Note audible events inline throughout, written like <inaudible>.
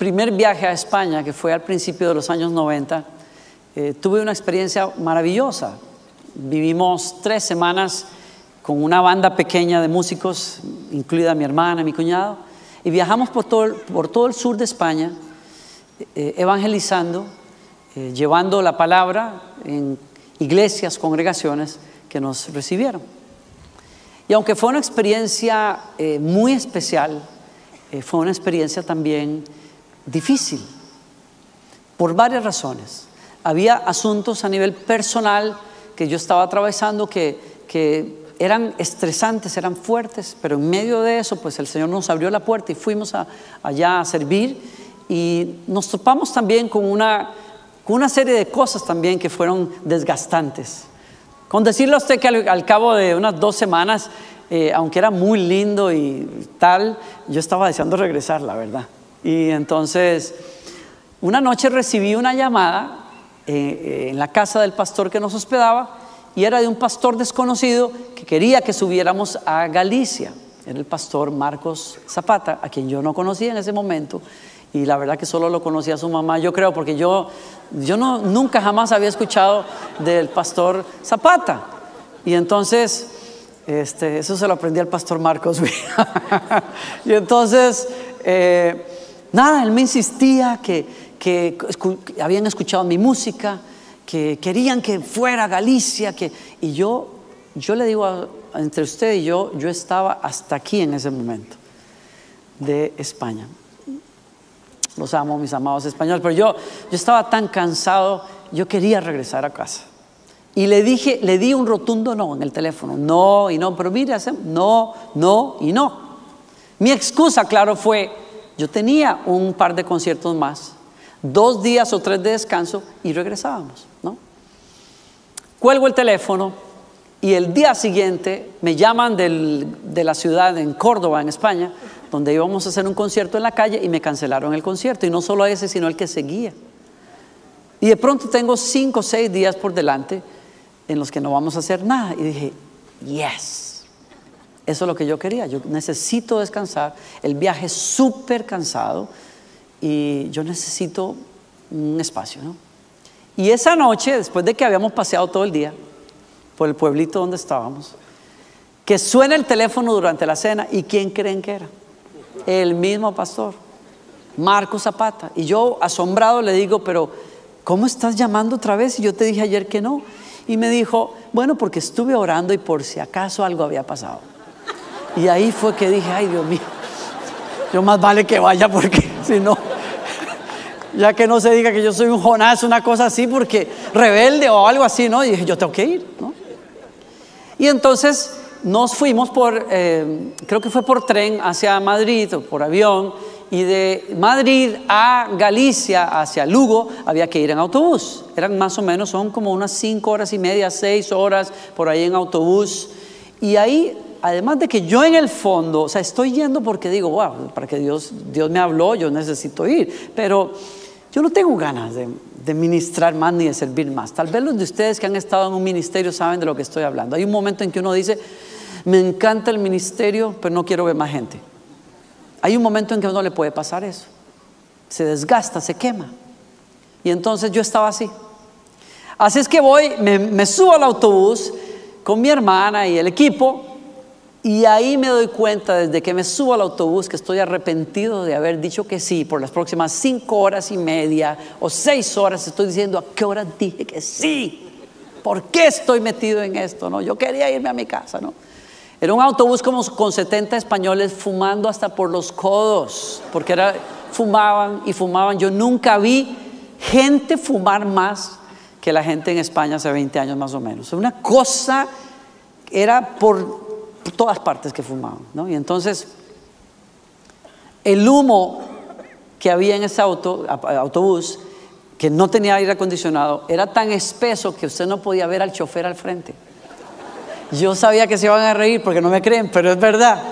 primer viaje a España, que fue al principio de los años 90, eh, tuve una experiencia maravillosa. Vivimos tres semanas con una banda pequeña de músicos, incluida mi hermana, mi cuñado, y viajamos por todo, por todo el sur de España, eh, evangelizando, eh, llevando la palabra en iglesias, congregaciones que nos recibieron. Y aunque fue una experiencia muy especial, fue una experiencia también difícil, por varias razones. Había asuntos a nivel personal que yo estaba atravesando que, eran estresantes, eran fuertes, pero en medio de eso, pues el Señor nos abrió la puerta y fuimos allá a servir y nos topamos también con una, con una serie de cosas también que fueron desgastantes. Con decirle a usted que al, cabo de unas dos semanas, eh, aunque era muy lindo y tal, yo estaba deseando regresar, la verdad. Y entonces, una noche recibí una llamada eh, eh, en la casa del pastor que nos hospedaba y era de un pastor desconocido que quería que subiéramos a Galicia. Era el pastor Marcos Zapata, a quien yo no conocía en ese momento y la verdad que solo lo conocía su mamá, yo creo, porque yo, yo no, nunca jamás había escuchado del pastor Zapata. Y entonces, este, eso se lo aprendí al pastor Marcos. <laughs> y entonces, eh, Nada, él me insistía que, habían escuchado mi música, que querían que fuera a Galicia, que, y yo, yo le digo entre usted y yo, yo estaba hasta aquí en ese momento de España. Los amo, mis amados españoles, pero yo, yo estaba tan cansado, yo quería regresar a casa. Y le dije, le di un rotundo no en el teléfono, no y no, pero mire, no, no y no. Mi excusa, claro, fue, yo tenía un par de conciertos más, dos días o tres de descanso y regresábamos, ¿no? Cuelgo el teléfono y el día siguiente me llaman de la ciudad en Córdoba, en España, donde íbamos a hacer un concierto en la calle y me cancelaron el concierto. Y no solo ese, sino el que seguía. Y de pronto tengo cinco o seis días por delante en los que no vamos a hacer nada. Y dije, yes. Eso es lo que yo quería. Yo necesito descansar. El viaje es súper cansado y yo necesito un espacio. ¿no? Y esa noche, después de que habíamos paseado todo el día por el pueblito donde estábamos, que suena el teléfono durante la cena y ¿quién creen que era? El mismo pastor, Marco Zapata. Y yo asombrado le digo, pero ¿cómo estás llamando otra vez? Y yo te dije ayer que no. Y me dijo, bueno, porque estuve orando y por si acaso algo había pasado. Y ahí fue que dije, ay Dios mío, yo más vale que vaya porque <laughs> si no, ya que no se diga que yo soy un Jonás, una cosa así, porque rebelde o algo así, ¿no? Y dije, yo tengo que ir, ¿no? Y entonces nos fuimos por, eh, creo que fue por tren hacia Madrid o por avión, y de Madrid a Galicia, hacia Lugo, había que ir en autobús. Eran más o menos, son como unas cinco horas y media, seis horas por ahí en autobús. Y ahí además de que yo en el fondo, o sea, estoy yendo porque digo, wow, para que Dios, Dios me habló, yo necesito ir, pero yo no tengo ganas de, ministrar más ni de servir más. Tal vez los de ustedes que han estado en un ministerio saben de lo que estoy hablando. Hay un momento en que uno dice, me encanta el ministerio, pero no quiero ver más gente. Hay un momento en que uno le puede pasar eso. Se desgasta, se quema. Y entonces yo estaba así. Así es que voy, me, me subo al autobús con mi hermana y el equipo y ahí me doy cuenta desde que me subo al autobús que estoy arrepentido de haber dicho que sí por las próximas cinco horas y media o seis horas. Estoy diciendo a qué hora dije que sí. ¿Por qué estoy metido en esto? No, yo quería irme a mi casa, ¿no? Era un autobús como con 70 españoles fumando hasta por los codos, porque era, fumaban y fumaban. Yo nunca vi gente fumar más que la gente en España hace 20 años más o menos. Una cosa era por todas partes que fumaban. ¿no? Y entonces el humo que había en ese auto, autobús que no tenía aire acondicionado era tan espeso que usted no podía ver al chofer al frente. Yo sabía que se iban a reír porque no me creen, pero es verdad.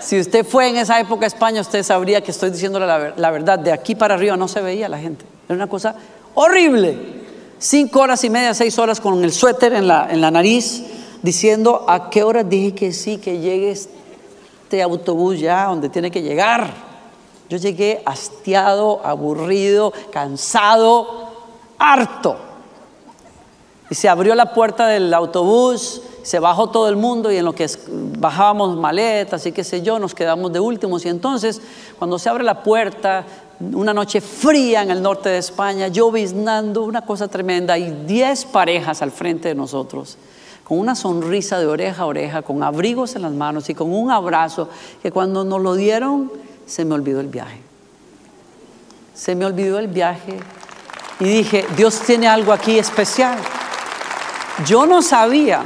Si usted fue en esa época a España, usted sabría que estoy diciéndole la, la verdad. De aquí para arriba no se veía la gente. Era una cosa horrible. Cinco horas y media, seis horas con el suéter en la, en la nariz, diciendo a qué hora dije que sí, que llegue este autobús ya donde tiene que llegar. Yo llegué hastiado, aburrido, cansado, harto. Y se abrió la puerta del autobús, se bajó todo el mundo y en lo que bajábamos maletas y qué sé yo, nos quedamos de últimos. Y entonces, cuando se abre la puerta, una noche fría en el norte de España, lloviznando, una cosa tremenda, y diez parejas al frente de nosotros, con una sonrisa de oreja a oreja, con abrigos en las manos y con un abrazo, que cuando nos lo dieron, se me olvidó el viaje. Se me olvidó el viaje y dije, Dios tiene algo aquí especial. Yo no sabía,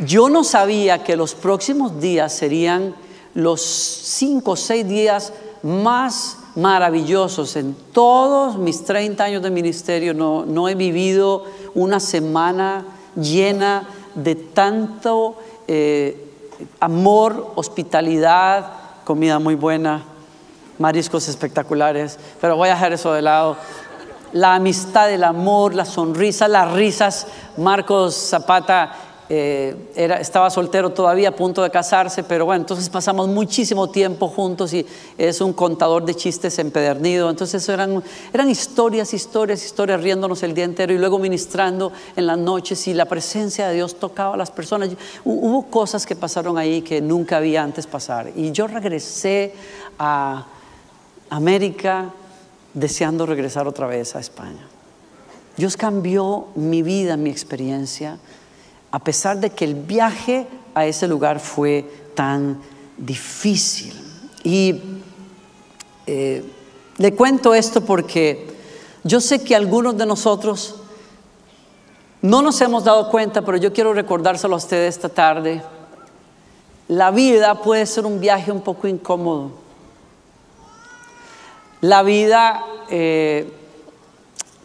yo no sabía que los próximos días serían los cinco o seis días más maravillosos. En todos mis 30 años de ministerio no, he vivido una semana llena de tanto eh, amor, hospitalidad, comida muy buena, mariscos espectaculares, pero voy a dejar eso de lado. La amistad, el amor, la sonrisa, las risas. Marcos Zapata eh, era, estaba soltero todavía, a punto de casarse, pero bueno, entonces pasamos muchísimo tiempo juntos y es un contador de chistes empedernido. Entonces eran, eran historias, historias, historias, riéndonos el día entero y luego ministrando en las noches y la presencia de Dios tocaba a las personas. Hubo cosas que pasaron ahí que nunca había antes pasar. Y yo regresé a América deseando regresar otra vez a España. Dios cambió mi vida, mi experiencia a pesar de que el viaje a ese lugar fue tan difícil. Y eh, le cuento esto porque yo sé que algunos de nosotros no nos hemos dado cuenta, pero yo quiero recordárselo a ustedes esta tarde. La vida puede ser un viaje un poco incómodo. La vida eh,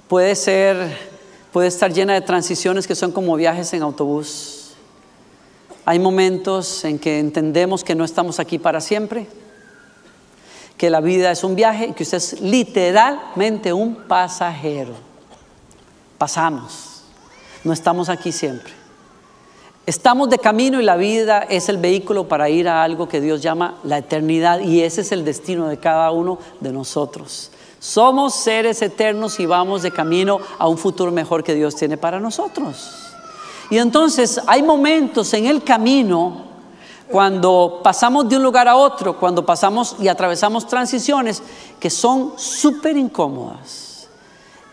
puede ser puede estar llena de transiciones que son como viajes en autobús. Hay momentos en que entendemos que no estamos aquí para siempre, que la vida es un viaje y que usted es literalmente un pasajero. Pasamos, no estamos aquí siempre. Estamos de camino y la vida es el vehículo para ir a algo que Dios llama la eternidad y ese es el destino de cada uno de nosotros. Somos seres eternos y vamos de camino a un futuro mejor que Dios tiene para nosotros. Y entonces hay momentos en el camino cuando pasamos de un lugar a otro, cuando pasamos y atravesamos transiciones que son súper incómodas.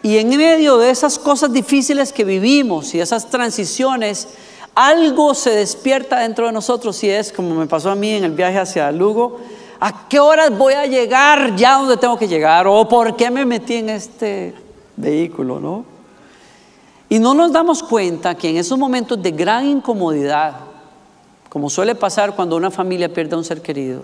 Y en medio de esas cosas difíciles que vivimos y esas transiciones, algo se despierta dentro de nosotros y es como me pasó a mí en el viaje hacia Lugo, ¿A qué horas voy a llegar ya donde tengo que llegar? ¿O por qué me metí en este vehículo? ¿no? Y no nos damos cuenta que en esos momentos de gran incomodidad, como suele pasar cuando una familia pierde a un ser querido,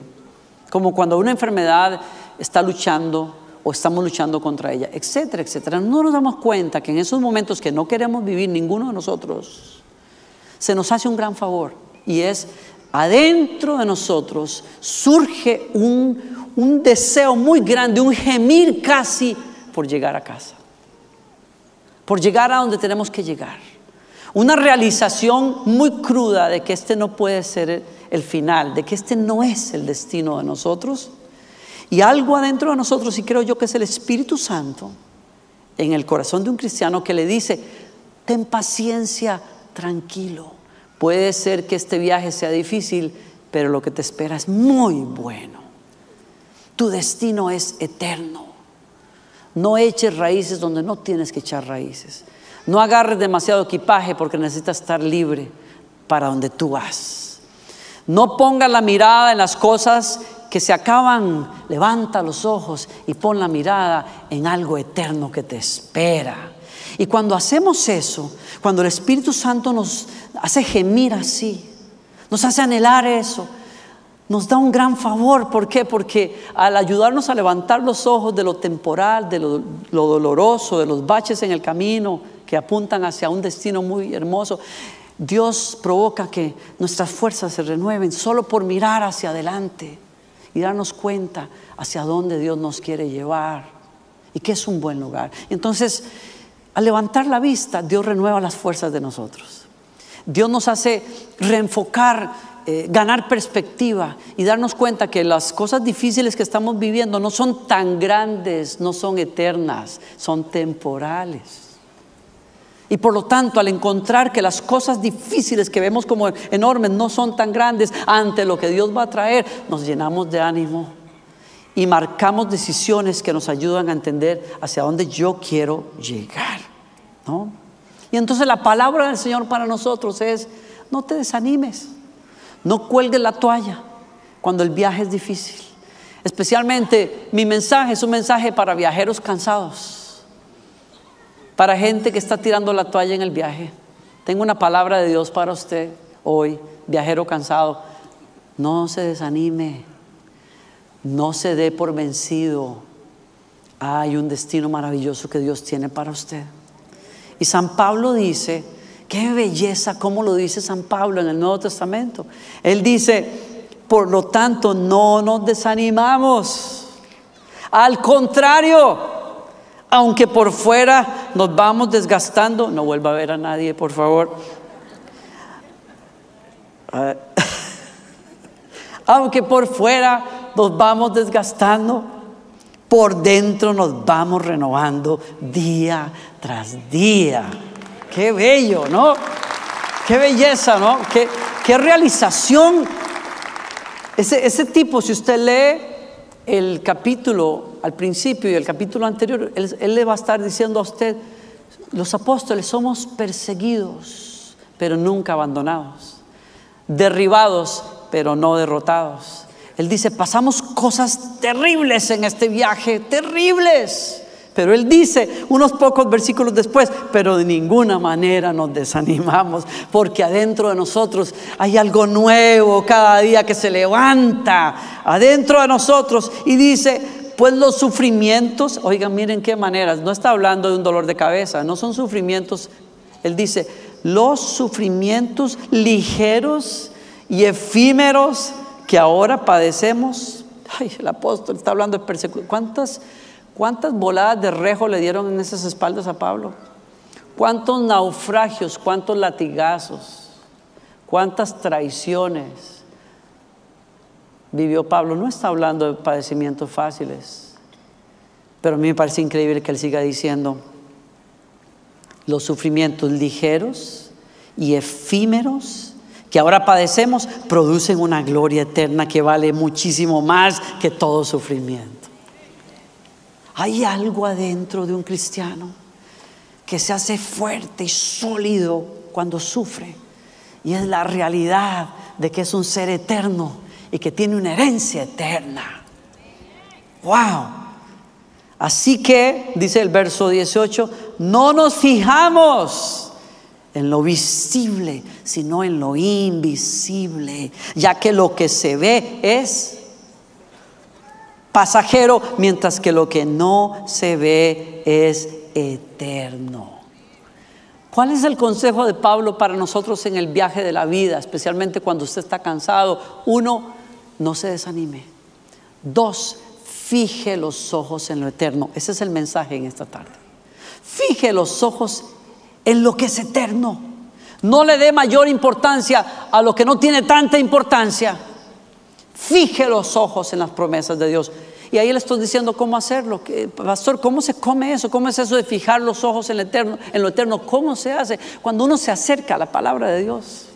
como cuando una enfermedad está luchando o estamos luchando contra ella, etcétera, etcétera, no nos damos cuenta que en esos momentos que no queremos vivir ninguno de nosotros, se nos hace un gran favor y es adentro de nosotros surge un, un deseo muy grande, un gemir casi por llegar a casa, por llegar a donde tenemos que llegar. Una realización muy cruda de que este no puede ser el final, de que este no es el destino de nosotros. Y algo adentro de nosotros, y creo yo que es el Espíritu Santo, en el corazón de un cristiano que le dice, ten paciencia, tranquilo. Puede ser que este viaje sea difícil, pero lo que te espera es muy bueno. Tu destino es eterno. No eches raíces donde no tienes que echar raíces. No agarres demasiado equipaje porque necesitas estar libre para donde tú vas. No pongas la mirada en las cosas que se acaban. Levanta los ojos y pon la mirada en algo eterno que te espera. Y cuando hacemos eso, cuando el Espíritu Santo nos hace gemir así, nos hace anhelar eso, nos da un gran favor. ¿Por qué? Porque al ayudarnos a levantar los ojos de lo temporal, de lo, lo doloroso, de los baches en el camino que apuntan hacia un destino muy hermoso, Dios provoca que nuestras fuerzas se renueven solo por mirar hacia adelante y darnos cuenta hacia dónde Dios nos quiere llevar y que es un buen lugar. Entonces, al levantar la vista, Dios renueva las fuerzas de nosotros. Dios nos hace reenfocar, eh, ganar perspectiva y darnos cuenta que las cosas difíciles que estamos viviendo no son tan grandes, no son eternas, son temporales. Y por lo tanto, al encontrar que las cosas difíciles que vemos como enormes no son tan grandes ante lo que Dios va a traer, nos llenamos de ánimo y marcamos decisiones que nos ayudan a entender hacia dónde yo quiero llegar. Y entonces la palabra del Señor para nosotros es, no te desanimes, no cuelgues la toalla cuando el viaje es difícil. Especialmente mi mensaje es un mensaje para viajeros cansados para gente que está tirando la toalla en el viaje. Tengo una palabra de Dios para usted hoy, viajero cansado. No se desanime, no se dé por vencido. Hay un destino maravilloso que Dios tiene para usted. Y San Pablo dice, qué belleza, cómo lo dice San Pablo en el Nuevo Testamento. Él dice, por lo tanto, no nos desanimamos. Al contrario, aunque por fuera nos vamos desgastando, no vuelva a ver a nadie, por favor. Ah, <laughs> aunque por fuera nos vamos desgastando, por dentro nos vamos renovando día tras día. Qué bello, ¿no? Qué belleza, ¿no? Qué, qué realización. Ese, ese tipo, si usted lee el capítulo al principio y el capítulo anterior, él, le va a estar diciendo a usted, los apóstoles somos perseguidos, pero nunca abandonados, derribados, pero no derrotados. Él dice, pasamos cosas terribles en este viaje, terribles. Pero él dice unos pocos versículos después, pero de ninguna manera nos desanimamos, porque adentro de nosotros hay algo nuevo cada día que se levanta, adentro de nosotros, y dice, pues los sufrimientos, oigan, miren qué maneras, no está hablando de un dolor de cabeza, no son sufrimientos, él dice, los sufrimientos ligeros y efímeros que ahora padecemos. Ay, el apóstol está hablando de persecución. ¿Cuántas, ¿Cuántas voladas de rejo le dieron en esas espaldas a Pablo? ¿Cuántos naufragios, cuántos latigazos, cuántas traiciones? vivió Pablo. No está hablando de padecimientos fáciles, pero a mí me parece increíble que él siga diciendo, los sufrimientos ligeros y efímeros que ahora padecemos producen una gloria eterna que vale muchísimo más que todo sufrimiento. Hay algo adentro de un cristiano que se hace fuerte y sólido cuando sufre. Y es la realidad de que es un ser eterno y que tiene una herencia eterna. ¡Wow! Así que, dice el verso 18, no nos fijamos en lo visible, sino en lo invisible, ya que lo que se ve es pasajero, mientras que lo que no se ve es eterno. ¿Cuál es el consejo de Pablo para nosotros en el viaje de la vida, especialmente cuando usted está cansado? Uno, no se desanime. Dos, fije los ojos en lo eterno. Ese es el mensaje en esta tarde. Fije los ojos en lo que es eterno. No le dé mayor importancia a lo que no tiene tanta importancia. Fije los ojos en las promesas de Dios. Y ahí le estoy diciendo cómo hacerlo. Pastor, ¿cómo se come eso? ¿Cómo es eso de fijar los ojos en lo eterno? En lo eterno? ¿Cómo se hace? Cuando uno se acerca a la palabra de Dios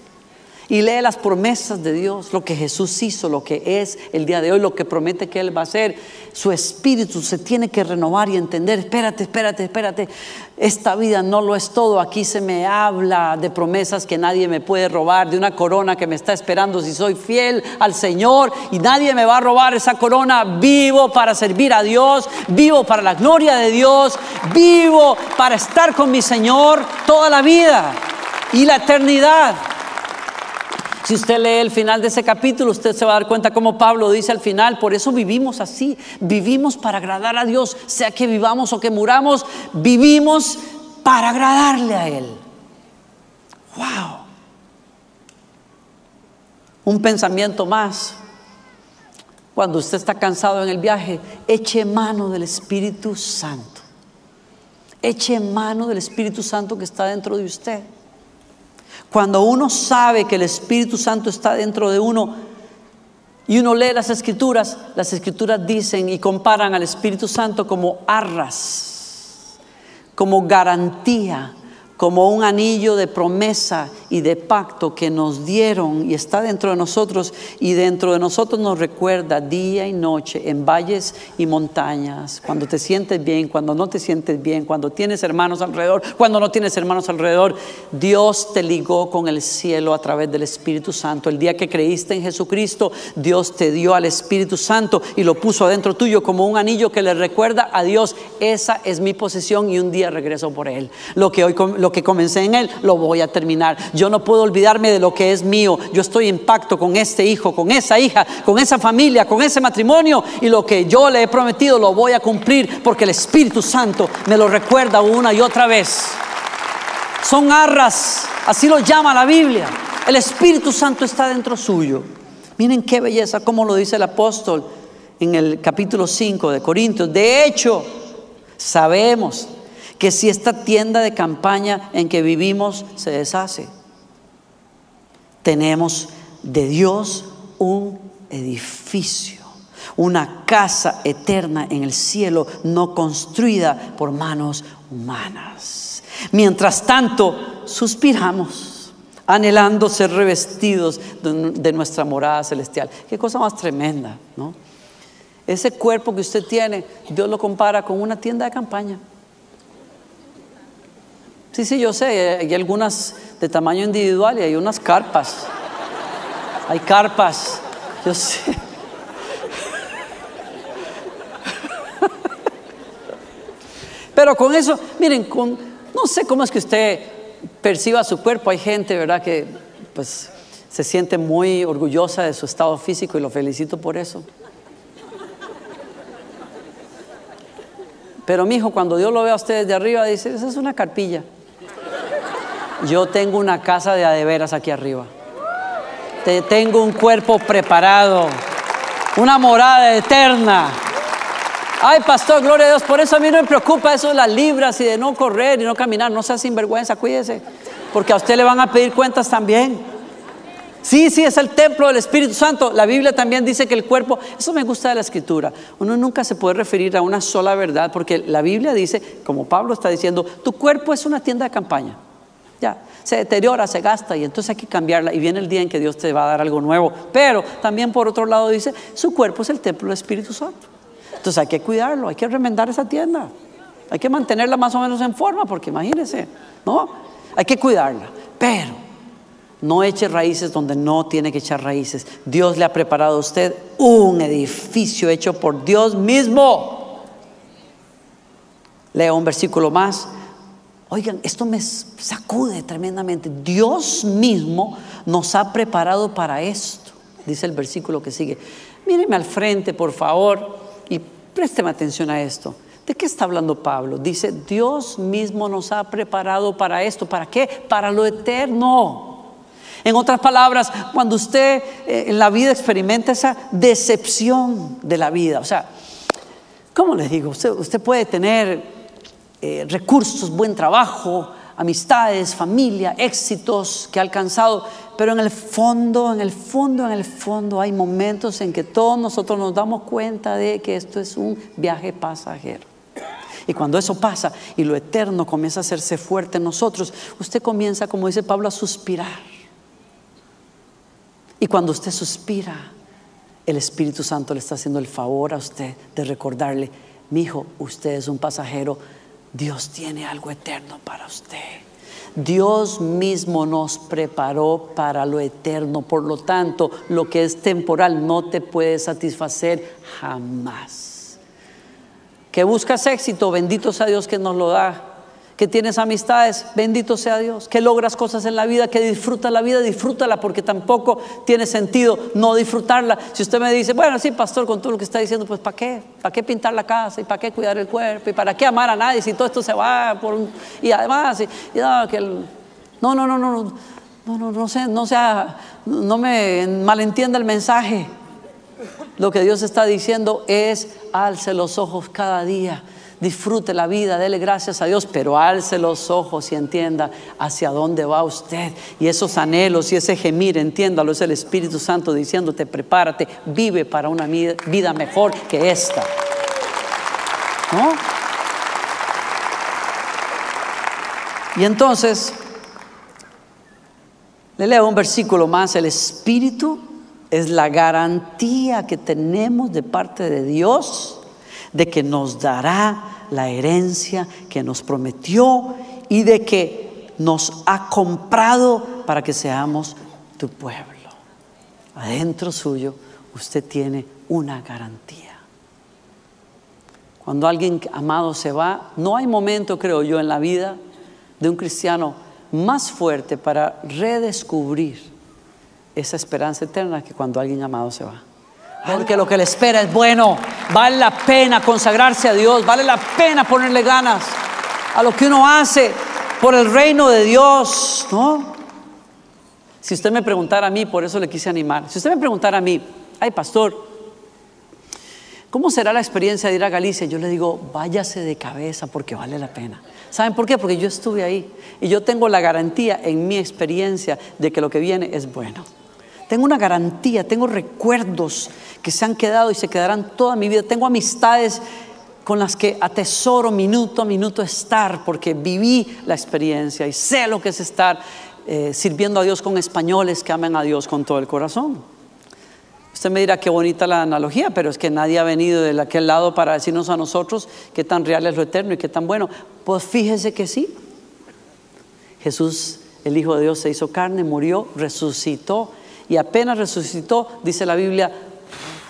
y lee las promesas de Dios, lo que Jesús hizo, lo que es el día de hoy, lo que promete que Él va a hacer, su espíritu se tiene que renovar y entender, espérate, espérate, espérate, esta vida no lo es todo, aquí se me habla de promesas que nadie me puede robar, de una corona que me está esperando si soy fiel al Señor y nadie me va a robar esa corona, vivo para servir a Dios, vivo para la gloria de Dios, vivo para estar con mi Señor toda la vida y la eternidad. Si usted lee el final de ese capítulo, usted se va a dar cuenta como Pablo dice al final, por eso vivimos así, vivimos para agradar a Dios, sea que vivamos o que muramos, vivimos para agradarle a Él. Wow. Un pensamiento más. Cuando usted está cansado en el viaje, eche mano del Espíritu Santo. Eche mano del Espíritu Santo que está dentro de usted. Cuando uno sabe que el Espíritu Santo está dentro de uno y uno lee las escrituras, las escrituras dicen y comparan al Espíritu Santo como arras, como garantía como un anillo de promesa y de pacto que nos dieron y está dentro de nosotros y dentro de nosotros nos recuerda día y noche en valles y montañas, cuando te sientes bien, cuando no te sientes bien, cuando tienes hermanos alrededor, cuando no tienes hermanos alrededor, Dios te ligó con el cielo a través del Espíritu Santo. El día que creíste en Jesucristo, Dios te dio al Espíritu Santo y lo puso adentro tuyo como un anillo que le recuerda a Dios, esa es mi posesión y un día regreso por él. Lo que hoy lo que comencé en Él, lo voy a terminar. Yo no puedo olvidarme de lo que es mío. Yo estoy en pacto con este hijo, con esa hija, con esa familia, con ese matrimonio. Y lo que yo le he prometido lo voy a cumplir porque el Espíritu Santo me lo recuerda una y otra vez. Son arras, así lo llama la Biblia. El Espíritu Santo está dentro suyo. Miren qué belleza, como lo dice el apóstol en el capítulo 5 de Corintios. De hecho, sabemos que si esta tienda de campaña en que vivimos se deshace, tenemos de Dios un edificio, una casa eterna en el cielo, no construida por manos humanas. Mientras tanto, suspiramos, anhelando ser revestidos de, nuestra morada celestial. Qué cosa más tremenda, ¿no? Ese cuerpo que usted tiene, Dios lo compara con una tienda de campaña. Sí, sí, yo sé, hay algunas de tamaño individual y hay unas carpas. Hay carpas, yo sé. Pero con eso, miren, con, no sé cómo es que usted perciba su cuerpo. Hay gente, ¿verdad?, que pues se siente muy orgullosa de su estado físico y lo felicito por eso. Pero mi hijo, cuando Dios lo ve a ustedes de arriba, dice, esa es una carpilla. Yo tengo una casa de adeveras aquí arriba. Te tengo un cuerpo preparado, una morada eterna. Ay, pastor, gloria a Dios. Por eso a mí no me preocupa eso de las libras y de no correr y no caminar. No sea sinvergüenza, cuídese. Porque a usted le van a pedir cuentas también. Sí, sí, es el templo del Espíritu Santo. La Biblia también dice que el cuerpo, eso me gusta de la escritura. Uno nunca se puede referir a una sola verdad porque la Biblia dice, como Pablo está diciendo, tu cuerpo es una tienda de campaña. Ya, se deteriora, se gasta y entonces hay que cambiarla y viene el día en que Dios te va a dar algo nuevo. Pero también por otro lado dice, su cuerpo es el templo del Espíritu Santo. Entonces hay que cuidarlo, hay que remendar esa tienda. Hay que mantenerla más o menos en forma porque imagínense, ¿no? Hay que cuidarla. Pero no eche raíces donde no tiene que echar raíces. Dios le ha preparado a usted un edificio hecho por Dios mismo. Lea un versículo más. Oigan, esto me sacude tremendamente. Dios mismo nos ha preparado para esto, dice el versículo que sigue. Míreme al frente, por favor, y présteme atención a esto. ¿De qué está hablando Pablo? Dice, Dios mismo nos ha preparado para esto. ¿Para qué? Para lo eterno. En otras palabras, cuando usted eh, en la vida experimenta esa decepción de la vida, o sea, ¿cómo les digo? Usted, usted puede tener eh, recursos, buen trabajo, amistades, familia, éxitos que ha alcanzado, pero en el fondo, en el fondo, en el fondo hay momentos en que todos nosotros nos damos cuenta de que esto es un viaje pasajero. Y cuando eso pasa y lo eterno comienza a hacerse fuerte en nosotros, usted comienza, como dice Pablo, a suspirar. Y cuando usted suspira, el Espíritu Santo le está haciendo el favor a usted de recordarle, mi hijo, usted es un pasajero Dios tiene algo eterno para usted. Dios mismo nos preparó para lo eterno. Por lo tanto, lo que es temporal no te puede satisfacer jamás. Que buscas éxito, bendito sea Dios que nos lo da que tienes amistades, bendito sea Dios, que logras cosas en la vida, que disfrutas la vida, disfrútala porque tampoco tiene sentido no disfrutarla. Si usted me dice, bueno, sí, pastor, con todo lo que está diciendo, pues ¿para qué? ¿Para qué pintar la casa? ¿Y para qué cuidar el cuerpo? ¿Y para qué amar a nadie si todo esto se va. Y además, y, no, que no, no, no, no, no, no, no, sea, no sea, no me malentienda el mensaje. Lo que Dios está diciendo es, alce los ojos cada día disfrute la vida, dele gracias a Dios, pero alce los ojos y entienda hacia dónde va usted. Y esos anhelos y ese gemir, entiéndalo, es el Espíritu Santo diciéndote, prepárate, vive para una vida mejor que esta. ¿No? Y entonces, le leo un versículo más, el Espíritu es la garantía que tenemos de parte de Dios de que nos dará la herencia que nos prometió y de que nos ha comprado para que seamos tu pueblo. Adentro suyo usted tiene una garantía. Cuando alguien amado se va, no hay momento, creo yo, en la vida de un cristiano más fuerte para redescubrir esa esperanza eterna que cuando alguien amado se va. Porque lo que le espera es bueno. Vale la pena consagrarse a Dios. Vale la pena ponerle ganas a lo que uno hace por el reino de Dios. ¿no? Si usted me preguntara a mí, por eso le quise animar. Si usted me preguntara a mí, ay pastor, ¿cómo será la experiencia de ir a Galicia? Yo le digo, váyase de cabeza porque vale la pena. ¿Saben por qué? Porque yo estuve ahí y yo tengo la garantía en mi experiencia de que lo que viene es bueno. Tengo una garantía, tengo recuerdos que se han quedado y se quedarán toda mi vida. Tengo amistades con las que atesoro minuto a minuto estar porque viví la experiencia y sé lo que es estar eh, sirviendo a Dios con españoles que aman a Dios con todo el corazón. Usted me dirá qué bonita la analogía, pero es que nadie ha venido de aquel lado para decirnos a nosotros qué tan real es lo eterno y qué tan bueno. Pues fíjese que sí. Jesús, el Hijo de Dios, se hizo carne, murió, resucitó y apenas resucitó, dice la Biblia,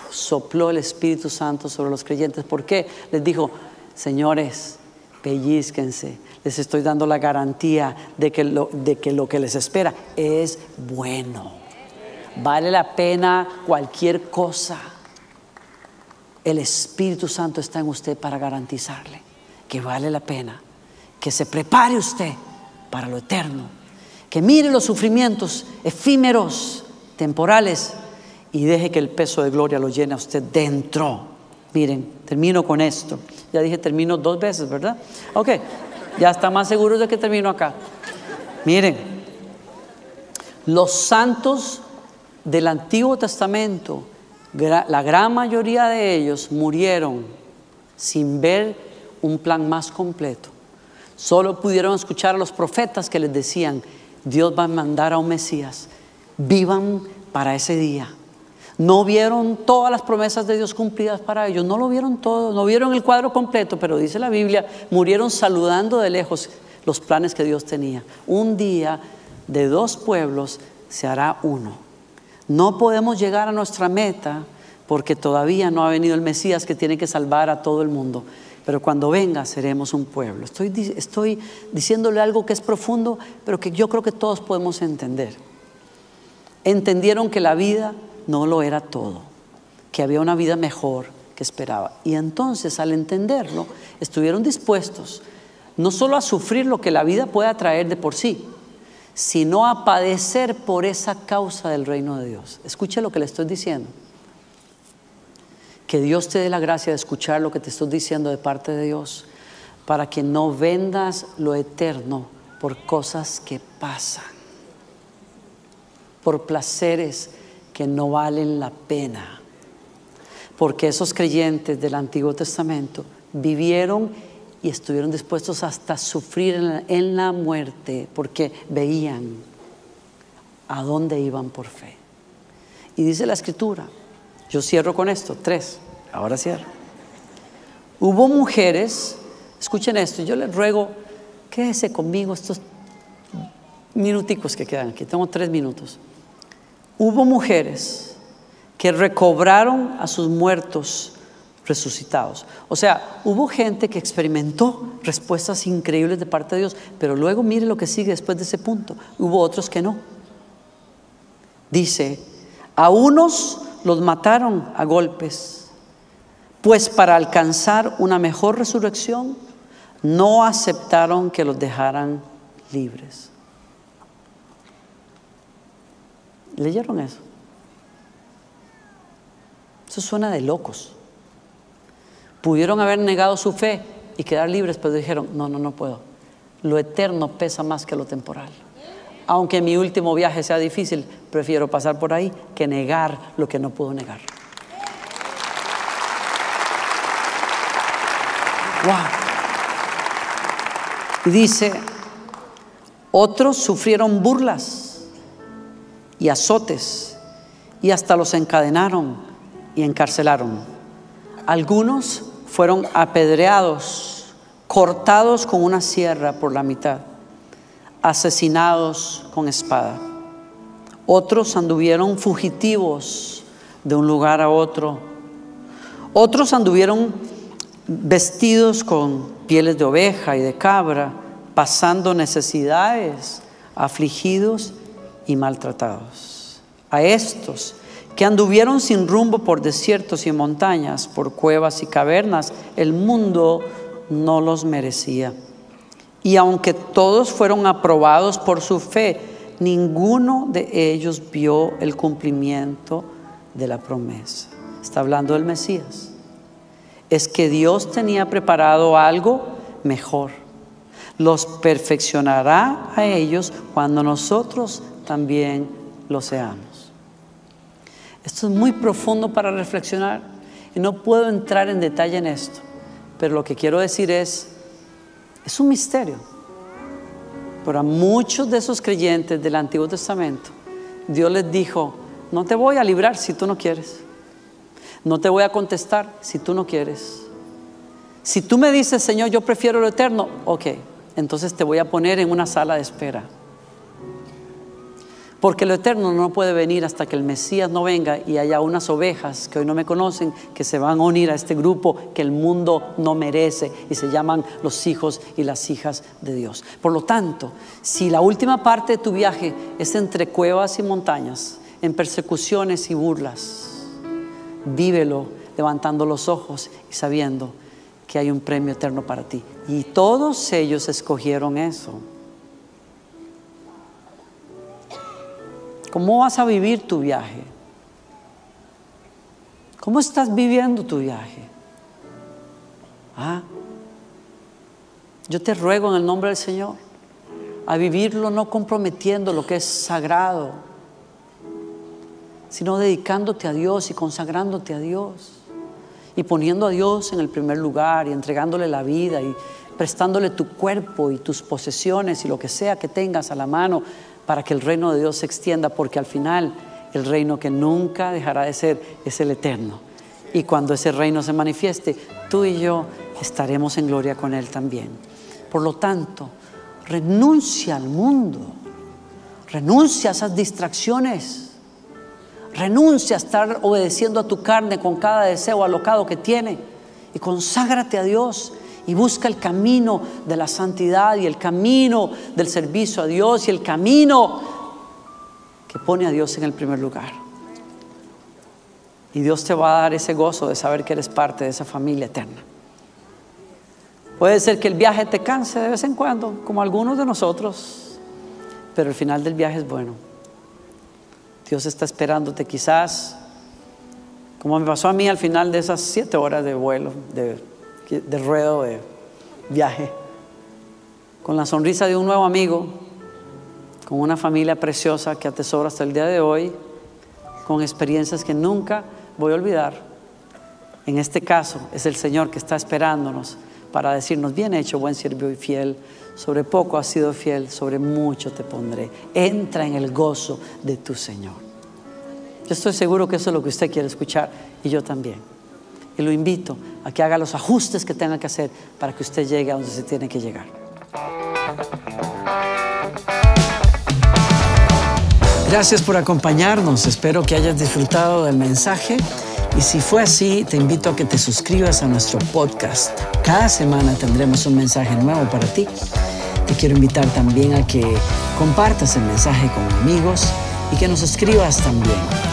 sopló el Espíritu Santo sobre los creyentes. ¿Por qué? Les dijo, señores, pellizquense, les estoy dando la garantía de que lo, de que, lo que les espera es bueno. Vale la pena cualquier cosa. El Espíritu Santo está en usted para garantizarle que vale la pena, que se prepare usted para lo eterno, que mire los sufrimientos efímeros temporales y deje que el peso de gloria lo llene a usted dentro. Miren, termino con esto. Ya dije termino dos veces, ¿verdad? Ok, ya está más seguro de que termino acá. Miren, los santos del Antiguo Testamento, la gran mayoría de ellos murieron sin ver un plan más completo. Solo pudieron escuchar a los profetas que les decían, Dios va a mandar a un Mesías vivan para ese día. No vieron todas las promesas de Dios cumplidas para ellos, no lo vieron todo, no vieron el cuadro completo, pero dice la Biblia, murieron saludando de lejos los planes que Dios tenía. Un día de dos pueblos se hará uno. No podemos llegar a nuestra meta porque todavía no ha venido el Mesías que tiene que salvar a todo el mundo. Pero cuando venga seremos un pueblo. Estoy, estoy diciéndole algo que es profundo, pero que yo creo que todos podemos entender entendieron que la vida no lo era todo, que había una vida mejor que esperaba. Y entonces al entenderlo, estuvieron dispuestos no solo a sufrir lo que la vida pueda traer de por sí, sino a padecer por esa causa del reino de Dios. Escuche lo que le estoy diciendo. Que Dios te dé la gracia de escuchar lo que te estoy diciendo de parte de Dios, para que no vendas lo eterno por cosas que pasan por placeres que no valen la pena. Porque esos creyentes del Antiguo Testamento vivieron y estuvieron dispuestos hasta sufrir en la, muerte porque veían a dónde iban por fe. Y dice la escritura, yo cierro con esto, tres, ahora cierro. Hubo mujeres, escuchen esto, yo les ruego, quédese conmigo estos minuticos que quedan aquí, tengo tres minutos hubo mujeres que recobraron a sus muertos resucitados. O sea, hubo gente que experimentó respuestas increíbles de parte de Dios, pero luego mire lo que sigue después de ese punto. Hubo otros que no. Dice, a unos los mataron a golpes, pues para alcanzar una mejor resurrección no aceptaron que los dejaran libres. ¿Leyeron eso? Eso suena de locos. Pudieron haber negado su fe y quedar libres, pero dijeron, no, no, no puedo. Lo eterno pesa más que lo temporal. Aunque mi último viaje sea difícil, prefiero pasar por ahí que negar lo que no puedo negar. Wow. Y dice, otros sufrieron burlas y azotes y hasta los encadenaron y encarcelaron. Algunos fueron apedreados, cortados con una sierra por la mitad, asesinados con espada. Otros anduvieron fugitivos de un lugar a otro. Otros anduvieron vestidos con pieles de oveja y de cabra, pasando necesidades, afligidos y maltratados. A estos que anduvieron sin rumbo por desiertos y montañas, por cuevas y cavernas, el mundo no los merecía. Y aunque todos fueron aprobados por su fe, ninguno de ellos vio el cumplimiento de la promesa. Está hablando del Mesías. Es que Dios tenía preparado algo mejor. Los perfeccionará a ellos cuando nosotros también lo seamos. Esto es muy profundo para reflexionar y no puedo entrar en detalle en esto, pero lo que quiero decir es, es un misterio. Para muchos de esos creyentes del Antiguo Testamento, Dios les dijo, no te voy a librar si tú no quieres. No te voy a contestar si tú no quieres. Si tú me dices, Señor, yo prefiero lo eterno, ok, entonces te voy a poner en una sala de espera. Porque lo eterno no puede venir hasta que el Mesías no venga y haya unas ovejas que hoy no me conocen, que se van a unir a este grupo que el mundo no merece y se llaman los hijos y las hijas de Dios. Por lo tanto, si la última parte de tu viaje es entre cuevas y montañas, en persecuciones y burlas, vívelo levantando los ojos y sabiendo que hay un premio eterno para ti. Y todos ellos escogieron eso. ¿Cómo vas a vivir tu viaje? ¿Cómo estás viviendo tu viaje? ¿Ah? Yo te ruego en el nombre del Señor a vivirlo no comprometiendo lo que es sagrado, sino dedicándote a Dios y consagrándote a Dios y poniendo a Dios en el primer lugar y entregándole la vida y prestándole tu cuerpo y tus posesiones y lo que sea que tengas a la mano para que el reino de Dios se extienda, porque al final el reino que nunca dejará de ser es el eterno. Y cuando ese reino se manifieste, tú y yo estaremos en gloria con Él también. Por lo tanto, renuncia al mundo, renuncia a esas distracciones, renuncia a estar obedeciendo a tu carne con cada deseo alocado que tiene y conságrate a Dios y busca el camino de la santidad y el camino del servicio a Dios y el camino que pone a Dios en el primer lugar. Y Dios te va a dar ese gozo de saber que eres parte de esa familia eterna. Puede ser que el viaje te canse de vez en cuando, como algunos de nosotros, pero el final del viaje es bueno. Dios está esperándote quizás, como me pasó a mí al final de esas siete horas de vuelo, de de ruedo de viaje, con la sonrisa de un nuevo amigo, con una familia preciosa que atesoro hasta el día de hoy, con experiencias que nunca voy a olvidar. En este caso es el Señor que está esperándonos para decirnos, bien hecho, buen siervo y fiel, sobre poco has sido fiel, sobre mucho te pondré. Entra en el gozo de tu Señor. Yo estoy seguro que eso es lo que usted quiere escuchar y yo también. Y lo invito a que haga los ajustes que tenga que hacer para que usted llegue a donde se tiene que llegar. Gracias por acompañarnos. Espero que hayas disfrutado del mensaje Y si fue así, te invito a que te suscribas a nuestro podcast. Cada semana tendremos un mensaje nuevo para ti. Te quiero invitar también a que compartas el mensaje con amigos y que nos escribas también.